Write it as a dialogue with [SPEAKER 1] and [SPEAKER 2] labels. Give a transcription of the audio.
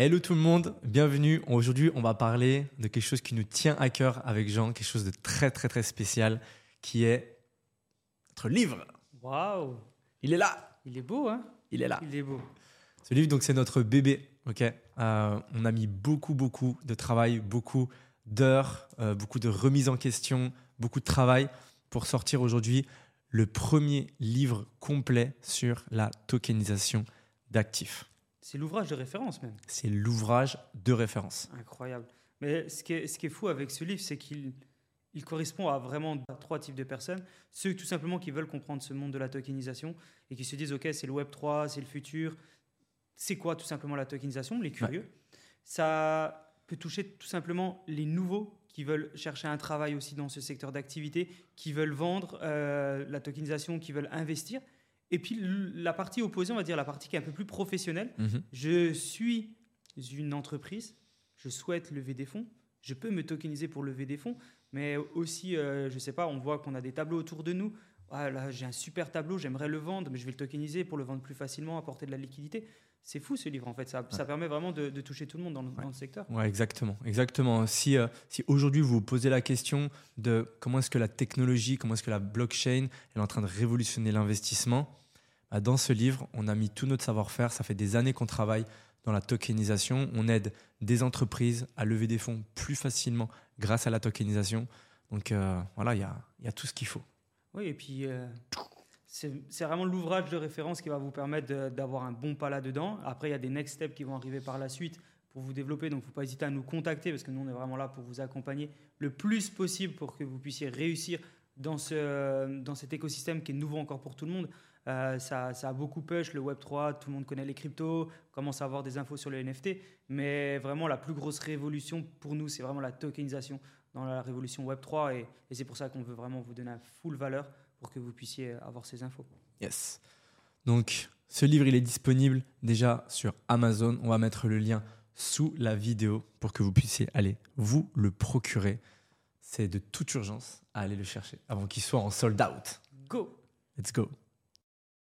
[SPEAKER 1] Hello tout le monde, bienvenue. Aujourd'hui, on va parler de quelque chose qui nous tient à cœur avec Jean, quelque chose de très très très spécial, qui est notre livre.
[SPEAKER 2] Waouh
[SPEAKER 1] Il est là,
[SPEAKER 2] Il est beau, hein?
[SPEAKER 1] Il est là.
[SPEAKER 2] Il est beau.
[SPEAKER 1] Ce livre, donc, c'est notre bébé. Ok, Euh, on a mis beaucoup beaucoup de travail, beaucoup d'heures, euh, beaucoup de remises en question, beaucoup de travail pour sortir aujourd'hui le premier livre complet sur la tokenisation d'actifs.
[SPEAKER 2] C'est l'ouvrage de référence même.
[SPEAKER 1] C'est l'ouvrage de référence.
[SPEAKER 2] Incroyable. Mais ce qui est, ce qui est fou avec ce livre, c'est qu'il il correspond à vraiment trois types de personnes. Ceux tout simplement qui veulent comprendre ce monde de la tokenisation et qui se disent, OK, c'est le Web 3, c'est le futur. C'est quoi tout simplement la tokenisation? Les curieux. Ça peut toucher tout simplement les nouveaux qui veulent chercher un travail aussi dans ce secteur d'activité, qui veulent vendre euh, la tokenisation, qui veulent investir. Et puis la partie opposée, on va dire la partie qui est un peu plus professionnelle,
[SPEAKER 1] Mhm.
[SPEAKER 2] je suis une entreprise, je souhaite lever des fonds, je peux me tokeniser pour lever des fonds, mais aussi, euh, je ne sais pas, on voit qu'on a des tableaux autour de nous. Ah, là, j'ai un super tableau, j'aimerais le vendre, mais je vais le tokeniser pour le vendre plus facilement, apporter de la liquidité. C'est fou ce livre en fait, ça, ça permet vraiment de, de toucher tout le monde dans le, dans le secteur.
[SPEAKER 1] Ouais, exactement, exactement. Si, euh, si aujourd'hui vous vous posez la question de comment est-ce que la technologie, comment est-ce que la blockchain elle est en train de révolutionner l'investissement, bah, dans ce livre, on a mis tout notre savoir-faire. Ça fait des années qu'on travaille dans la tokenisation. On aide des entreprises à lever des fonds plus facilement grâce à la tokenisation. Donc euh, voilà, il y a, il y a tout ce qu'il faut.
[SPEAKER 2] Oui, et puis euh, c'est vraiment l'ouvrage de référence qui va vous permettre d'avoir un bon pas là-dedans. Après, il y a des next steps qui vont arriver par la suite pour vous développer. Donc, il ne faut pas hésiter à nous contacter parce que nous, on est vraiment là pour vous accompagner le plus possible pour que vous puissiez réussir dans, ce, dans cet écosystème qui est nouveau encore pour tout le monde. Euh, ça, ça a beaucoup push, le Web3, tout le monde connaît les cryptos, commence à avoir des infos sur les NFT. Mais vraiment, la plus grosse révolution pour nous, c'est vraiment la tokenisation dans la révolution Web3. Et, et c'est pour ça qu'on veut vraiment vous donner un full valeur pour que vous puissiez avoir ces infos.
[SPEAKER 1] Yes. Donc, ce livre, il est disponible déjà sur Amazon. On va mettre le lien sous la vidéo pour que vous puissiez aller vous le procurer. C'est de toute urgence à aller le chercher avant qu'il soit en sold out.
[SPEAKER 2] Go
[SPEAKER 1] Let's go.